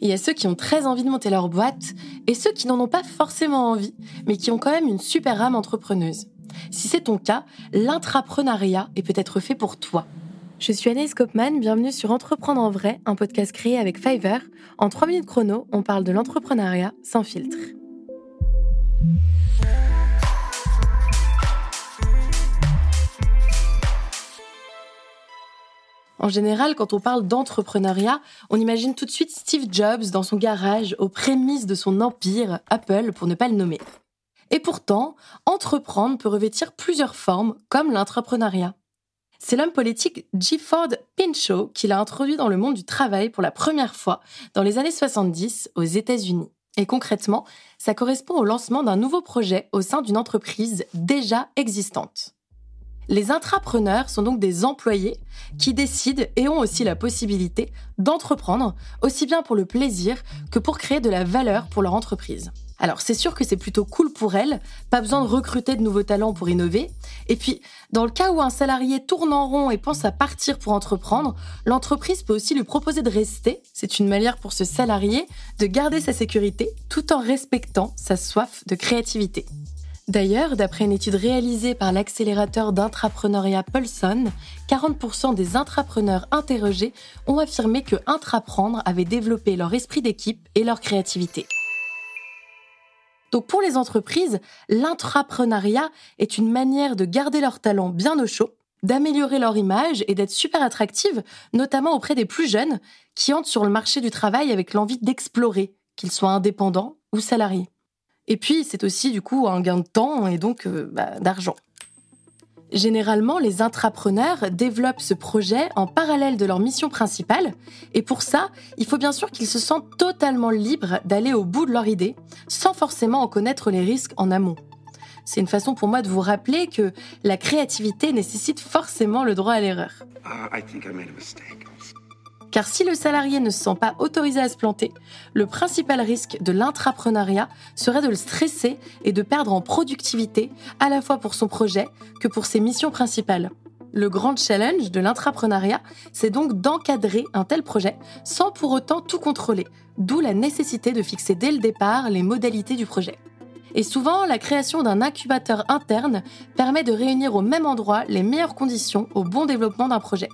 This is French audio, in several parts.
Il y a ceux qui ont très envie de monter leur boîte et ceux qui n'en ont pas forcément envie, mais qui ont quand même une super âme entrepreneuse. Si c'est ton cas, l'intrapreneuriat est peut-être fait pour toi. Je suis Anaïs Kopman, bienvenue sur Entreprendre en vrai, un podcast créé avec Fiverr. En 3 minutes chrono, on parle de l'entrepreneuriat sans filtre. En général, quand on parle d'entrepreneuriat, on imagine tout de suite Steve Jobs dans son garage, aux prémices de son empire, Apple pour ne pas le nommer. Et pourtant, entreprendre peut revêtir plusieurs formes, comme l'entrepreneuriat. C'est l'homme politique G. Ford Pinchot qui l'a introduit dans le monde du travail pour la première fois dans les années 70 aux États-Unis. Et concrètement, ça correspond au lancement d'un nouveau projet au sein d'une entreprise déjà existante. Les intrapreneurs sont donc des employés qui décident et ont aussi la possibilité d'entreprendre, aussi bien pour le plaisir que pour créer de la valeur pour leur entreprise. Alors c'est sûr que c'est plutôt cool pour elles, pas besoin de recruter de nouveaux talents pour innover. Et puis, dans le cas où un salarié tourne en rond et pense à partir pour entreprendre, l'entreprise peut aussi lui proposer de rester. C'est une manière pour ce salarié de garder sa sécurité tout en respectant sa soif de créativité. D'ailleurs, d'après une étude réalisée par l'accélérateur d'intrapreneuriat Pulson, 40% des intrapreneurs interrogés ont affirmé que Intraprendre avait développé leur esprit d'équipe et leur créativité. Donc pour les entreprises, l'intrapreneuriat est une manière de garder leur talent bien au chaud, d'améliorer leur image et d'être super attractive, notamment auprès des plus jeunes qui entrent sur le marché du travail avec l'envie d'explorer, qu'ils soient indépendants ou salariés. Et puis, c'est aussi du coup un gain de temps et donc euh, bah, d'argent. Généralement, les intrapreneurs développent ce projet en parallèle de leur mission principale, et pour ça, il faut bien sûr qu'ils se sentent totalement libres d'aller au bout de leur idée, sans forcément en connaître les risques en amont. C'est une façon pour moi de vous rappeler que la créativité nécessite forcément le droit à l'erreur. Uh, car si le salarié ne se sent pas autorisé à se planter, le principal risque de l'intrapreneuriat serait de le stresser et de perdre en productivité, à la fois pour son projet que pour ses missions principales. Le grand challenge de l'intrapreneuriat, c'est donc d'encadrer un tel projet sans pour autant tout contrôler, d'où la nécessité de fixer dès le départ les modalités du projet. Et souvent, la création d'un incubateur interne permet de réunir au même endroit les meilleures conditions au bon développement d'un projet.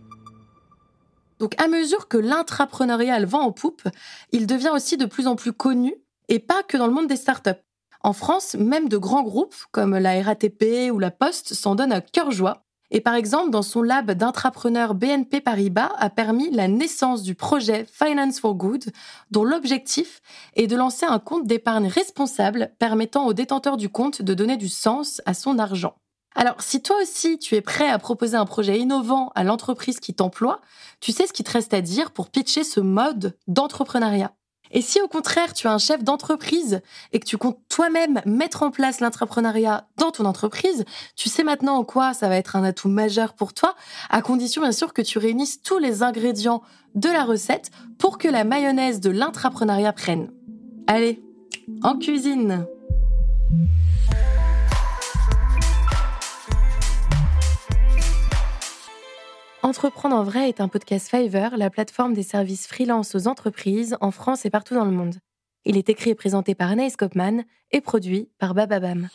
Donc à mesure que l'intrapreneuriat vend en poupe, il devient aussi de plus en plus connu, et pas que dans le monde des startups. En France, même de grands groupes comme la RATP ou la Poste s'en donnent à cœur joie. Et par exemple, dans son lab d'intrapreneur BNP Paribas a permis la naissance du projet Finance for Good, dont l'objectif est de lancer un compte d'épargne responsable permettant aux détenteurs du compte de donner du sens à son argent. Alors, si toi aussi tu es prêt à proposer un projet innovant à l'entreprise qui t'emploie, tu sais ce qu'il te reste à dire pour pitcher ce mode d'entrepreneuriat. Et si au contraire tu es un chef d'entreprise et que tu comptes toi-même mettre en place l'entrepreneuriat dans ton entreprise, tu sais maintenant en quoi ça va être un atout majeur pour toi, à condition bien sûr que tu réunisses tous les ingrédients de la recette pour que la mayonnaise de l'intrapreneuriat prenne. Allez, en cuisine Entreprendre en vrai est un podcast Fiverr, la plateforme des services freelance aux entreprises en France et partout dans le monde. Il est écrit et présenté par Anaïs Kopman et produit par Bababam.